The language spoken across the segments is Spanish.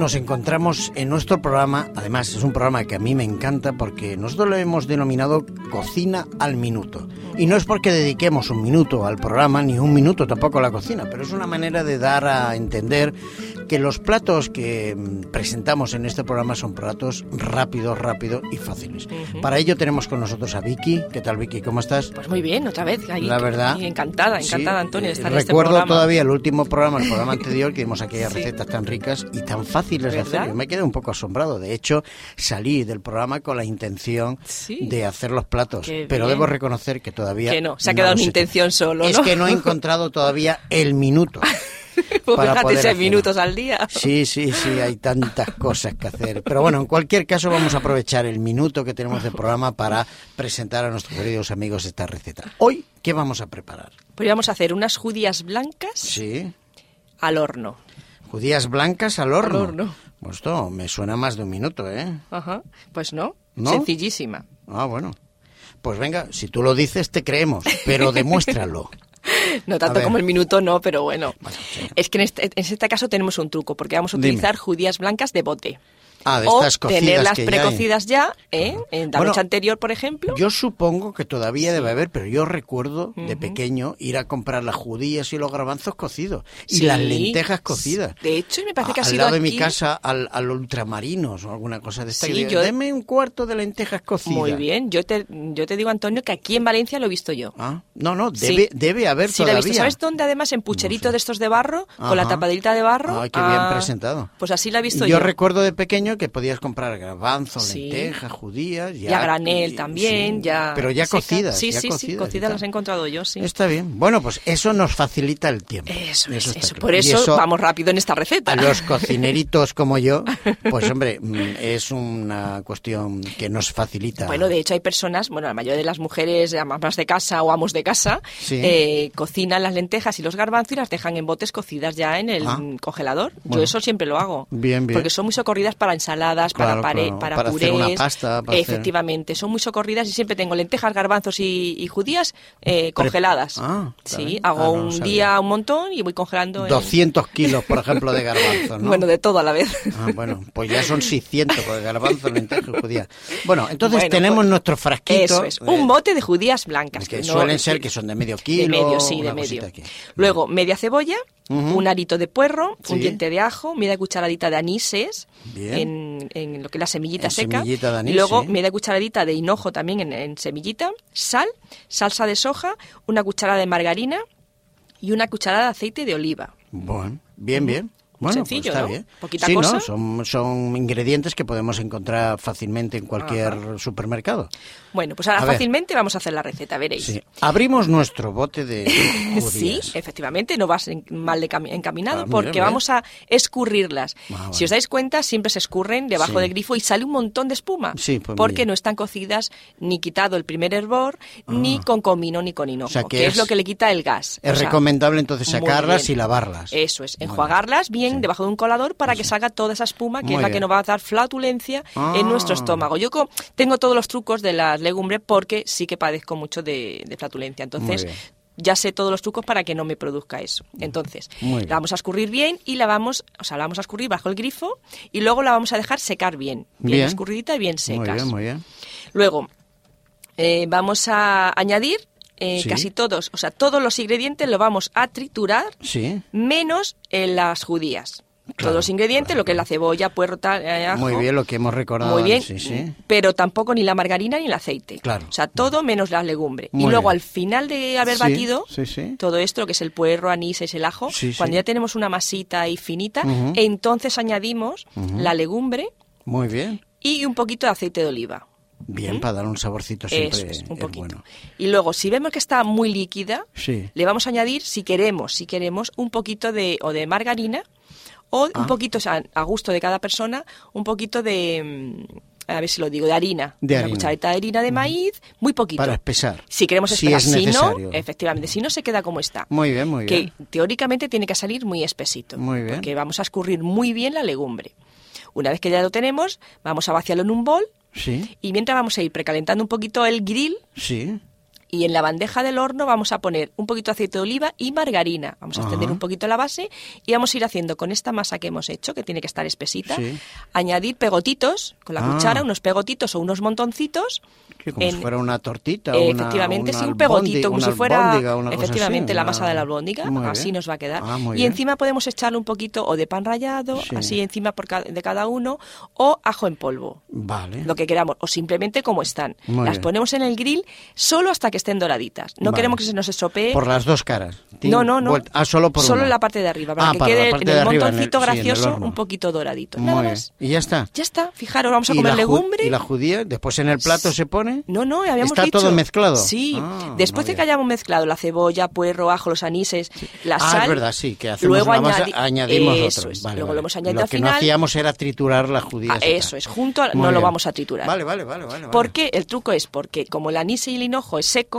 nos encontramos en nuestro programa, además es un programa que a mí me encanta porque nosotros lo hemos denominado Cocina al Minuto. Y no es porque dediquemos un minuto al programa, ni un minuto tampoco a la cocina, pero es una manera de dar a entender que los platos que mm, presentamos en este programa son platos rápidos, rápidos y fáciles. Para ello tenemos con nosotros a Vicky. ¿Qué tal, Vicky? ¿Cómo estás? Pues muy bien, otra vez. Ahí, La verdad. encantada, encantada, Sí, Antonio, de eh, estar en este Recuerdo programa. todavía el último programa, el programa anterior, que vimos aquellas Sí. recetas tan ricas y tan fáciles de hacer. Yo me quedé un poco asombrado. De hecho, salí del programa con la intención Sí. de hacer los platos. Qué Pero bien. debo reconocer que todavía. Que no, se ha quedado en intención solo, Es que no he encontrado todavía el minuto. Pues para fíjate, poder seis minutos al día. Sí, sí, sí, hay tantas cosas que hacer. Pero bueno, en cualquier caso vamos a aprovechar el minuto que tenemos de programa para presentar a nuestros queridos amigos esta receta. Hoy, ¿qué vamos a preparar? Pues vamos a hacer unas judías blancas Sí, al horno. judías blancas al horno. Al horno. Pues esto me suena más de un minuto, ¿eh? Ajá. Pues no, ¿No? sencillísima. Ah, bueno. Pues venga, si tú lo dices te creemos, pero demuéstralo. No tanto como el minuto, no, pero bueno. Bueno, sí. Es que en este, en este caso tenemos un truco, porque vamos a Dime. utilizar judías blancas de bote. Ah, de o estas cocidas tenerlas que ya precocidas ya, ¿eh? En la Bueno, noche anterior, por ejemplo. Yo supongo que todavía debe haber, pero yo recuerdo de pequeño ir a comprar las judías y los garbanzos cocidos y Sí. las lentejas cocidas. De hecho, me parece que ha al sido lado de mi aquí- casa al, al ultramarinos o alguna cosa de esta. Sí, yo- Deme un cuarto de lentejas cocidas. Muy bien. Yo te, yo te digo, Antonio, que aquí en Valencia lo he visto yo. Ah, no, no, Sí. debe, debe haber Sí, la he todavía. visto. ¿Sabes dónde? Además, en pucherito sé. de estos de barro, con la Ajá. tapaderita de barro. Ay, qué bien Ah, presentado. Pues así la he visto yo, yo. recuerdo de pequeño que podías comprar garbanzos, Sí. lentejas, judías. Ya, Ya granel y- también, sí, ya. Pero ya cocidas. Sí, ya sí, sí, cocidas y cocidas las he encontrado yo, sí. Está bien. Bueno, pues eso nos facilita el tiempo. Eso, es, está eso. claro. Por Y eso, vamos rápido en esta receta. A los cocineritos como yo, pues hombre, mm, es una cuestión que nos facilita. Bueno, de hecho hay personas, bueno, la mayoría de las mujeres amas de casa o amos de casa, Sí. eh, cocinan las lentejas y los garbanzos y las dejan en botes cocidas ya en el Ah. congelador. Bueno. Yo eso siempre lo hago. Bien, bien. Porque son muy socorridas para ensaladas, Claro, para, claro, para, para hacer purés. una pasta, para hacer- Efectivamente, son muy socorridas y siempre tengo lentejas, garbanzos y, y judías eh, congeladas. Ah, sí, hago Ah, no un día un montón y voy congelando. en- 200 kilos, por ejemplo, de garbanzos, ¿no? Bueno, de todo a la vez. Ah, bueno, pues ya son 600, porque garbanzos, lentejas y judías. Bueno, entonces Bueno, tenemos pues, nuestro frasquito. Eso es, un bote de judías blancas. que no- suelen ser que son de medio kilo. De medio, sí, de medio. aquí. Luego, media cebolla, un arito de puerro, Sí. un diente de ajo, media cucharadita de anises, Bien. en, en lo que es la semillita En seca. semillita de anís, y luego, sí. media cucharadita de hinojo también en, en semillita, sal, salsa de soja, una cucharada de margarina y una cucharada de aceite de oliva. Bueno, bien, bien. Bueno, Sencillo, pues está ¿no? bien. Poquita sí, cosa. ¿no? Son, son ingredientes que podemos encontrar fácilmente en cualquier supermercado. Bueno, pues ahora A ver. fácilmente vamos a hacer la receta, veréis. Sí. Abrimos nuestro bote de Sí, judías. efectivamente, no vas en- mal encaminado Ah, porque bien, vamos a escurrirlas. Ah. Si os dais cuenta, siempre se escurren debajo Sí. del grifo y sale un montón de espuma. Sí, pues porque no están cocidas ni quitado el primer hervor, ni con comino ni con hinojo, Ah. O sea, que que, es, es- lo que le quita el gas. Es O sea, recomendable entonces sacarlas y lavarlas. Eso es, enjuagarlas bien, Sí. debajo de un colador para que salga toda esa espuma, que Muy es la bien. que nos va a dar flatulencia Ah. en nuestro estómago. Yo tengo todos los trucos de las legumbres porque sí que padezco mucho de, de flatulencia. Entonces, ya sé todos los trucos para que no me produzca eso. Entonces, Muy la vamos a escurrir bien y la vamos, o sea, la vamos a escurrir bajo el grifo y luego la vamos a dejar secar bien, bien, Bien. escurridita y bien Muy secas. bien, muy bien. Luego, eh, vamos a añadir eh, Sí. casi todos, o sea, todos los ingredientes los vamos a triturar Sí. menos en las judías. Claro, Todos los ingredientes, claro, lo que es la cebolla, puerro, tal, eh, ajo. Muy bien lo que hemos recordado. Muy bien, Sí, sí. pero tampoco ni la margarina ni el aceite. Claro. O sea, todo menos la legumbre. Muy y luego bien. al final de haber Sí, batido todo esto, lo que es el puerro, anís, es el ajo, cuando ya tenemos una masita ahí finita, entonces añadimos la legumbre Muy bien. y un poquito de aceite de oliva. Bien, para dar un saborcito siempre Eso es, un es poquito. bueno. Y luego, si vemos que está muy líquida, Sí. le vamos a añadir, si queremos, si queremos, un poquito de, o de margarina, o Ah. un poquito, o sea, a gusto de cada persona, un poquito de, mm, a ver si lo digo, de harina. De Una harina. cucharadita de harina de maíz, muy poquito. Para espesar. Si queremos Si espesar, es si, no, necesario. efectivamente, si no se queda como está. Muy bien, muy bien. Que teóricamente tiene que salir muy espesito. Muy bien. Porque vamos a escurrir muy bien la legumbre. Una vez que ya lo tenemos, vamos a vaciarlo en un bol Sí, y mientras vamos a ir precalentando un poquito el grill sí. Y en la bandeja del horno vamos a poner un poquito de aceite de oliva y margarina. Vamos a extender un poquito la base y vamos a ir haciendo con esta masa que hemos hecho, que tiene que estar espesita, Sí. añadir pegotitos con la Ah. cuchara, unos pegotitos o unos montoncitos. Que como en- si fuera una tortita. Eh, una- efectivamente, una sí, un pegotito, como si fuera efectivamente así, la una- masa de la albóndiga, Muy así bien. nos va a quedar. Ah, y bien. encima podemos echarle un poquito o de pan rallado, Sí. así encima por ca- de cada uno, o ajo en polvo. Vale. Lo que queramos, o simplemente como están. Muy Las bien. ponemos en el grill solo hasta que estén doraditas. No Vale. queremos que se nos estropee. Por las dos caras. No, no, no. vuelta- Ah, solo por Solo una. en la parte de arriba, para Ah, que para quede en el arriba, en el- montoncito sí, en el gracioso un poquito doradito. Muy Nada bien. más. Y ya está. Ya está, fijaros, vamos a ¿Y comer legumbre. ¿Y la judía? Después en el plato se pone. No, no, habíamos ¿Está dicho. todo mezclado? Sí. Ah, Después de que hayamos mezclado la cebolla, puerro, ajo, los anises, la ah, sal. es verdad, sí, que hacemos luego una masa, añadi- añadimos eso otro. es. Vale, luego vale. lo hemos añadido Lo al que no hacíamos era triturar la judía. Ah, eso es, junto no lo vamos a triturar. Vale, vale, vale. vale, vale. ¿Por qué? El truco es porque como el anís y el hinojo es seco,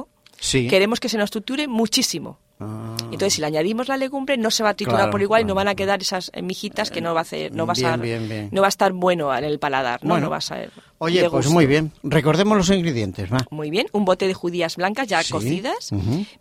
Sí. queremos que se nos triture muchísimo. Ah, Entonces, si le añadimos la legumbre, no se va a triturar Claro, por igual y no van a quedar esas eh, mijitas que no va a hacer, no va a ser- bien, bien. no va a estar bueno en el paladar, no, Bueno. no va a ser. Oye, pues muy bien. Recordemos los ingredientes, va. Muy bien, un bote de judías blancas ya Sí, cocidas,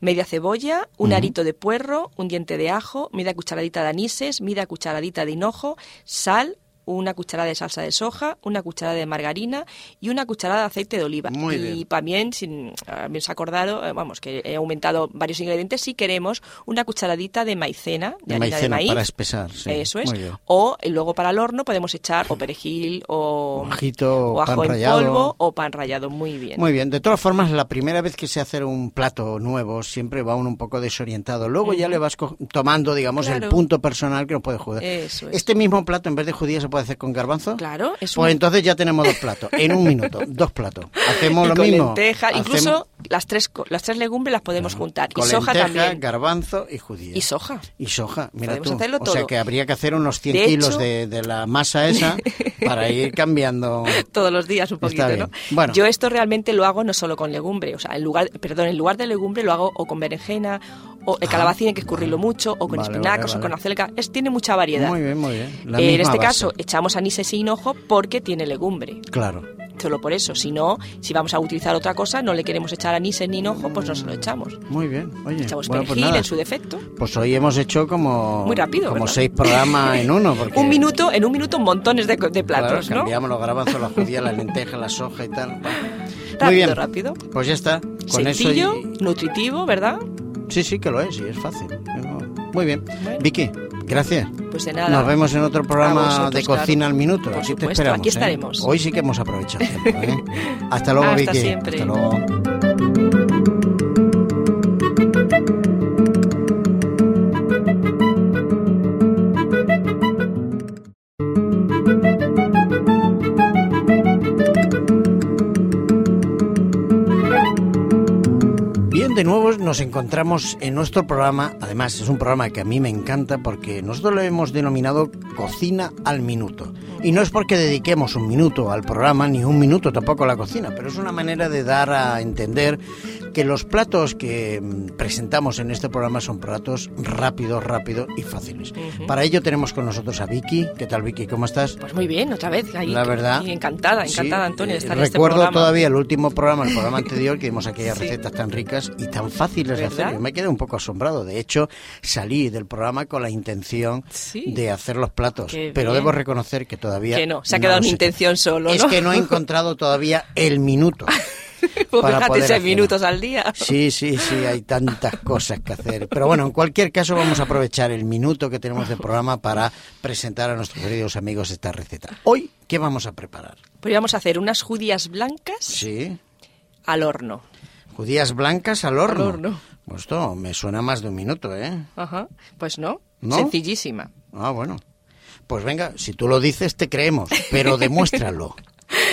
media cebolla, un arito de puerro, un diente de ajo, media cucharadita de anises, media cucharadita de hinojo, sal, una cucharada de salsa de soja, una cucharada de margarina y una cucharada de aceite de oliva. Muy y bien. también, si habéis acordado, eh, vamos, que he aumentado varios ingredientes, si queremos una cucharadita de maicena, de, De harina de maíz. para espesar, sí. Eso es. O eh, luego para el horno podemos echar o perejil o, Ajito, o ajo pan en rallado. polvo o pan rallado. Muy bien. Muy bien, de todas formas, la primera vez que se hace un plato nuevo siempre va uno un poco desorientado. Luego ya le vas tomando, digamos, el punto personal que nos puede jugar. Eso es. Este mismo plato, en vez de judía, se puede hacer con garbanzo. Claro, es Pues un- entonces ya tenemos dos platos, en un minuto, dos platos. Hacemos y lo con mismo. lenteja, Hacemos incluso las tres las tres legumbres las podemos juntar con y soja lenteja, también garbanzo y judía. y soja. Y soja, mira Podemos tú. hacerlo O sea todo. que habría que hacer unos 100 De kilos hecho- de, de la masa esa para ir cambiando. todos los días un poquito. ¿no? Bueno. Yo esto realmente lo hago no solo con legumbre, o sea, en lugar, perdón, en lugar de legumbre lo hago o con berenjena, o el Ah, calabacín hay que escurrirlo mucho, o con Vale, espinacas, vale, o con vale. acelga, es, tiene mucha variedad. Muy bien, muy bien. La Eh, en este base. caso echamos anises y hinojo porque tiene legumbre. Claro. Solo por eso. Si no, si vamos a utilizar otra cosa, no le queremos echar anises ni hinojo, pues no se lo echamos. Muy bien. Oye, Echamos bueno, pues perejil nada. en su defecto. Pues hoy hemos hecho como Muy rápido, como ¿verdad? seis programas en uno. Porque, Un minuto, en un minuto montones de, de claro, platos, ¿no? cambiamos los garbanzos, la judía, la lenteja, la soja y tal. Bueno. Muy Rápido, bien. rápido. Pues ya está. Con Sencillo, eso. y- nutritivo, ¿verdad? Sí, sí, que lo es, sí, es fácil. Muy bien. Bueno. Vicky, gracias. Pues de nada. Nos vemos en otro programa vosotros, de cocina claro. al minuto. Por Aquí te esperamos. aquí ¿eh? estaremos. Hoy sí que hemos aprovechado tiempo. ¿eh? Hasta luego, Hasta Vicky. siempre. Hasta luego. Nos encontramos en nuestro programa. Además, es un programa que a mí me encanta porque nosotros lo hemos denominado Cocina al Minuto. Y no es porque dediquemos un minuto al programa, ni un minuto tampoco a la cocina, pero es una manera de dar a entender que los platos que mm, presentamos en este programa son platos rápidos, rápidos y fáciles. Para ello tenemos con nosotros a Vicky. ¿Qué tal, Vicky? ¿Cómo estás? Pues muy bien, otra vez. Ahí, La verdad. y encantada, encantada, Sí, Antonio, de eh, estar en este Recuerdo programa. todavía el último programa, el programa anterior, que vimos aquellas Sí. recetas tan ricas y tan fáciles de hacer. Yo me quedé un poco asombrado. De hecho, salí del programa con la intención Sí. de hacer los platos. Qué Pero bien. debo reconocer que todavía. Que no, se ha quedado en intención solo, Es que no he encontrado todavía el minuto. Pues para poder seis minutos al día. Sí, sí, sí, hay tantas cosas que hacer. Pero bueno, en cualquier caso vamos a aprovechar el minuto que tenemos de programa para presentar a nuestros queridos amigos esta receta. Hoy, ¿qué vamos a preparar? Pues vamos a hacer unas judías blancas Sí, al horno. judías blancas al horno. Al horno. Pues esto me suena más de un minuto, ¿eh? Ajá. Pues no, ¿No? sencillísima. Ah, bueno. Pues venga, si tú lo dices, te creemos, pero demuéstralo.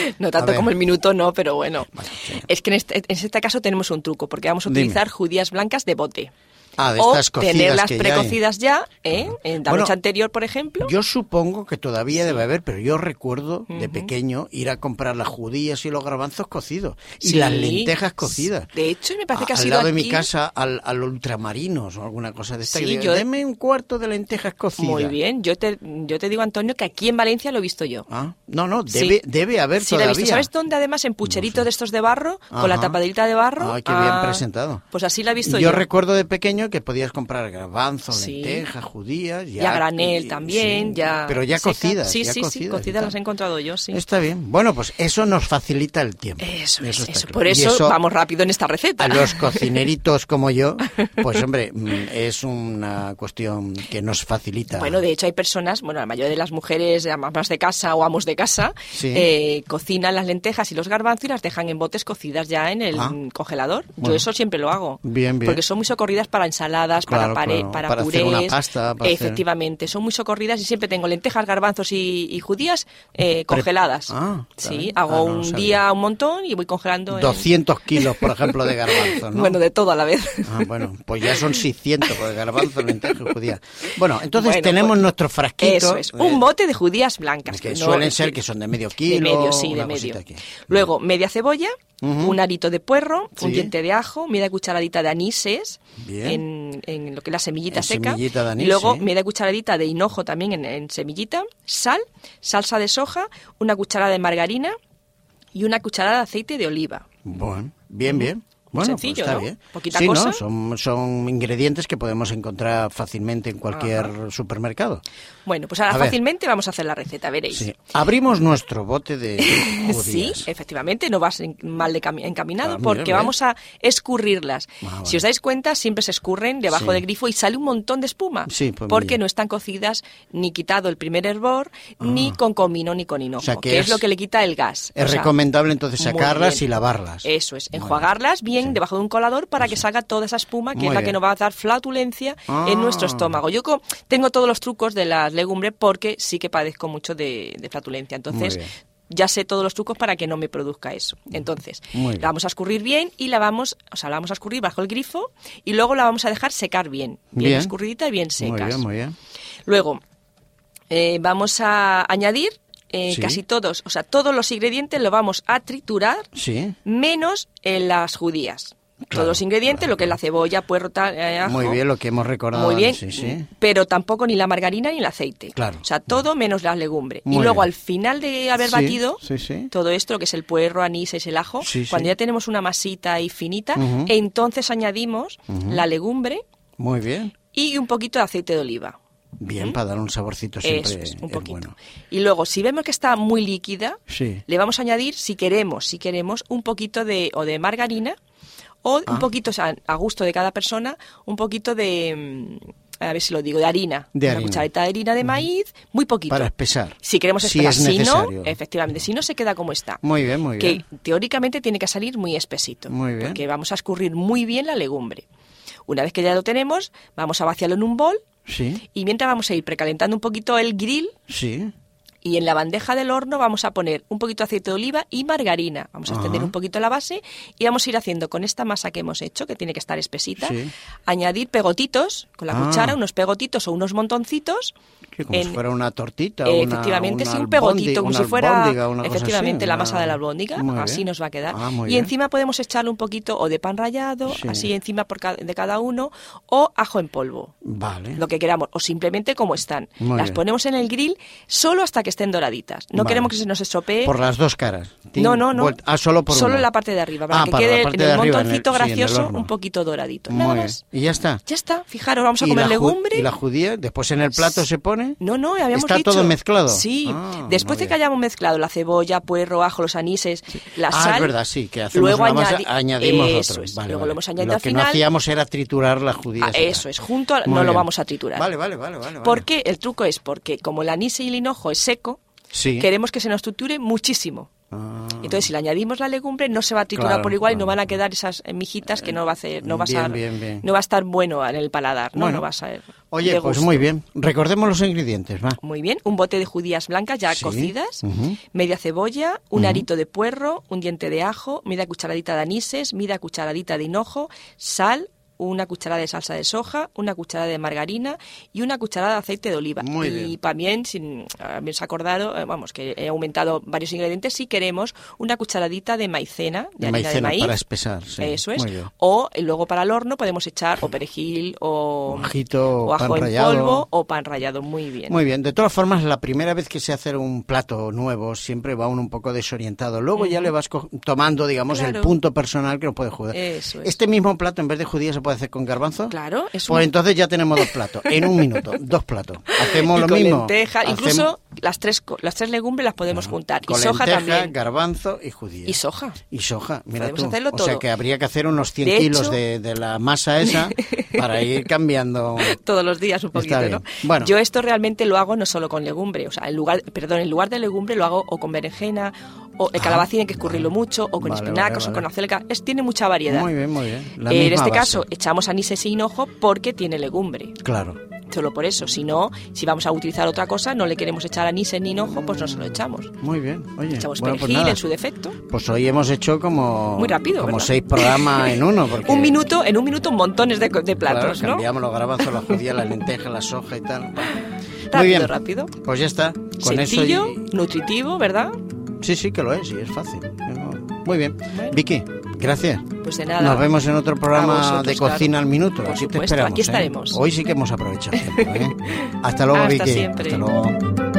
No tanto como el minuto, no, pero bueno. Bueno, sí. Es que en este, en este caso tenemos un truco, porque vamos a Dime. utilizar judías blancas de bote. Ah, de o estas tenerlas que ya precocidas ya, ¿eh? en la Bueno, noche anterior, por ejemplo. Yo supongo que todavía debe haber, pero yo recuerdo de pequeño ir a comprar las judías y los garbanzos cocidos y Sí. las lentejas cocidas. De hecho, me parece que ha al sido lado de mi aquí- casa al, al ultramarinos o alguna cosa de esta. Sí, digo, yo- Deme un cuarto de lentejas cocidas. Muy bien, yo te, yo te digo, Antonio, que aquí en Valencia lo he visto yo. Ah, no, no, Sí. debe, debe haber Sí, la he todavía. visto. ¿Sabes dónde además? En pucheritos de estos de barro, con la Ajá. tapadita de barro. Ay, qué bien Ah, presentado. Pues así la he visto yo yo. recuerdo de pequeño que podías comprar garbanzos, Sí. lentejas, judías. Y a granel y- también, sí, ya. Pero ya cocidas. Sí, ya sí, sí, cocidas y cocidas las he encontrado yo, sí. Está bien. Bueno, pues eso nos facilita el tiempo. Eso, es, está eso. claro. Por Y eso, vamos rápido en esta receta. A los cocineritos como yo, pues hombre, mm, es una cuestión que nos facilita. Bueno, de hecho hay personas, bueno, la mayoría de las mujeres amas de casa o amos de casa, Sí. eh, cocinan las lentejas y los garbanzos y las dejan en botes cocidas ya en el Ah. congelador. Bueno. Yo eso siempre lo hago. Bien, bien. Porque son muy socorridas para ensaladas, Claro, para, pare- claro, para, para hacer purés. una pasta, para hacer- Efectivamente, son muy socorridas y siempre tengo lentejas, garbanzos y, y judías eh, congeladas. Ah, sí, hago Ah, no un día un montón y voy congelando. en- 200 kilos, por ejemplo, de garbanzos, ¿no? Bueno, de todo a la vez. Ah, bueno, pues ya son 600 de garbanzos, lentejas y judías. Bueno, entonces Bueno, tenemos pues, nuestro frasquito. Eso es, eh, un bote de judías blancas. que no- suelen ser que son de medio De kilo. medio, sí, de medio. aquí. Luego, media cebolla, Un arito de puerro, un diente de ajo, media cucharadita de anises en, en lo que es la semillita En seca. semillita de anís, y luego sí. media cucharadita de hinojo también en, en semillita, sal, salsa de soja, una cucharada de margarina y una cucharada de aceite de oliva. Bueno, bien, bien. Bueno, pues sencillo, está ¿no? bien. Poquita sí, cosa. ¿no? Son, son ingredientes que podemos encontrar fácilmente en cualquier supermercado. Bueno, pues ahora A ver. fácilmente vamos a hacer la receta, veréis. Sí. Abrimos nuestro bote de Sí, judías. efectivamente, no vas mal de cami- encaminado Ah, porque mira. vamos a escurrirlas. Ah. Si os dais cuenta, siempre se escurren debajo Sí. del grifo y sale un montón de espuma. Sí, pues porque mira. no están cocidas ni quitado el primer hervor, ni con comino ni con hinojo, Ah. O sea, que que, es, es- lo que le quita el gas. Es O sea, recomendable entonces sacarlas y lavarlas. Eso es, enjuagarlas bien Sí. debajo de un colador para que salga toda esa espuma, que Muy es la bien. que nos va a dar flatulencia Ah. en nuestro estómago. Yo tengo todos los trucos de las legumbres porque sí que padezco mucho de, de flatulencia. Entonces, Muy ya sé todos los trucos para que no me produzca eso. Entonces, Muy la vamos a escurrir bien y la vamos, o sea, la vamos a escurrir bajo el grifo y luego la vamos a dejar secar bien, bien, Bien. escurridita y bien Muy secas. bien, muy bien. Luego, eh, vamos a añadir eh, Sí. casi todos, o sea, todos los ingredientes los vamos a triturar Sí. menos en las judías. Claro, Todos los ingredientes, claro, lo que es la cebolla, puerro, tal, eh, ajo. Muy bien lo que hemos recordado. Muy bien, Sí, sí. pero tampoco ni la margarina ni el aceite. Claro. O sea, todo menos la legumbre. Muy y luego bien. al final de haber Sí, batido todo esto, lo que es el puerro, anís, es el ajo, cuando ya tenemos una masita ahí finita, entonces añadimos la legumbre Muy bien. y un poquito de aceite de oliva. Bien, para dar un saborcito siempre Eso es, un es poquito. bueno. Y luego, si vemos que está muy líquida, Sí. le vamos a añadir, si queremos, si queremos, un poquito de, o de margarina, o Ah. un poquito, o sea, a gusto de cada persona, un poquito de, mm, a ver si lo digo, de harina. De Una harina. cucharadita de harina de maíz, muy poquito. Para espesar. Si queremos Si esperar, es si, no, efectivamente, si no se queda como está. Muy bien, muy que bien. teóricamente tiene que salir muy espesito. Muy bien. Porque vamos a escurrir muy bien la legumbre. Una vez que ya lo tenemos, vamos a vaciarlo en un bol Sí, y mientras vamos a ir precalentando un poquito el grill sí. Y en la bandeja del horno vamos a poner un poquito de aceite de oliva y margarina. Vamos a extender un poquito la base y vamos a ir haciendo con esta masa que hemos hecho, que tiene que estar espesita, Sí. añadir pegotitos con la Ah. cuchara, unos pegotitos o unos montoncitos. Que como si fuera una tortita. Eh, una- efectivamente, una sí, un pegotito, como si fuera efectivamente así, la masa de la albóndiga, así bien. nos va a quedar. Ah, y bien. encima podemos echarle un poquito o de pan rallado, Sí. así encima por ca- de cada uno, o ajo en polvo. Vale. Lo que queramos, o simplemente como están. Muy Las bien. ponemos en el grill solo hasta que estén doraditas. No Vale. queremos que se nos estropee. Por las dos caras. No, no, no. vuelta- Ah, solo por Solo una. la parte de arriba, para Ah, que para la quede en el arriba, montoncito sí, en el gracioso un poquito doradito. Nada más. bien. Y ya está. Ya está, fijaros, vamos a ¿Y comer la legumbre. ¿Y la judía? Después en el plato se pone. No, no, habíamos ¿Está dicho. todo mezclado? Sí. Ah, Después de que hayamos mezclado la cebolla, puerro, ajo, los anises, la ah, sal. es verdad, sí, que hacemos luego una masa, añadi- añadimos eso otro. es, Vale, luego vale. lo hemos añadido Lo al que final. no hacíamos era triturar. Ah, y eso es, junto a- no lo vamos a triturar. Vale, vale, vale, vale. vale. ¿Por qué? El truco es porque como el anís y el hinojo es seco, Sí. queremos que se nos triture muchísimo. Ah, Entonces, si le añadimos la legumbre, no se va a triturar Claro, por igual y no van a quedar esas eh, mijitas que no va a hacer, no va a ser- bien, bien. no va a estar bueno en el paladar, no, Bueno. no va a ser. Oye, pues muy bien. Recordemos los ingredientes, va. Muy bien, un bote de judías blancas ya Sí, cocidas, media cebolla, un arito de puerro, un diente de ajo, media cucharadita de anises, media cucharadita de hinojo, sal, una cucharada de salsa de soja, una cucharada de margarina y una cucharada de aceite de oliva. Muy y bien. también, sin haberse acordado, eh, vamos, que he aumentado varios ingredientes, si queremos una cucharadita de maicena, de, De harina maicena, de maíz. para espesar, sí. Eso es. O eh, luego para el horno podemos echar o perejil o, O ajito, o ajo pan en rallado. polvo o pan rallado. Muy bien. Muy bien, de todas formas, la primera vez que se hace un plato nuevo siempre va uno un poco desorientado. Luego ya le vas tomando, digamos, el punto personal que nos puede jugar. Eso es. Este mismo plato, en vez de judía, se puede hacer con garbanzo. Claro, es Pues un- entonces ya tenemos dos platos. En un minuto, dos platos. Hacemos y lo con mismo. Hacemos incluso las tres las tres legumbres las podemos juntar. con y soja lenteja, también. garbanzo y judía. Y soja. Y soja, mira Podemos tú. hacerlo O sea todo. que habría que hacer unos 100 De kilos hecho- de, de la masa esa para ir cambiando. todos los días un poquito. ¿no? Bueno. Yo esto realmente lo hago no solo con legumbre, o sea, en lugar, perdón, en lugar de legumbre lo hago o con berenjena, o el calabacín hay que escurrirlo mucho, o con Vale, espinacas, vale, o con vale. acelga, es tiene mucha variedad. Muy bien, muy bien. La Eh, en misma este base. caso echamos anís sin hinojo porque tiene legumbre. Claro. Solo por eso, si no, si vamos a utilizar otra cosa, no le queremos echar anís ni hinojo, pues no se lo echamos. Muy bien. Oye, Echamos bueno, pues perejil nada. en su defecto. Pues hoy hemos hecho como Muy rápido, como ¿verdad? seis programas en uno. Porque, Un minuto, en un minuto montones de, de claro, platos, ¿no? cambiamos los garbanzos, la judía, la lenteja, la soja y tal. Bueno. Muy Rápido, bien. rápido. Pues ya está. Con Sencillo, eso. y- nutritivo, ¿verdad? Sí, sí, que lo es, y es fácil. Muy bien. Bueno. Vicky, gracias. Pues de nada. Nos vemos en otro programa vosotros, de cocina claro. al minuto. Por aquí te supuesto, esperamos. aquí ¿eh? estaremos. Hoy sí que hemos aprovechado. tiempo, ¿eh? Hasta luego, Hasta Vicky. siempre. Hasta luego.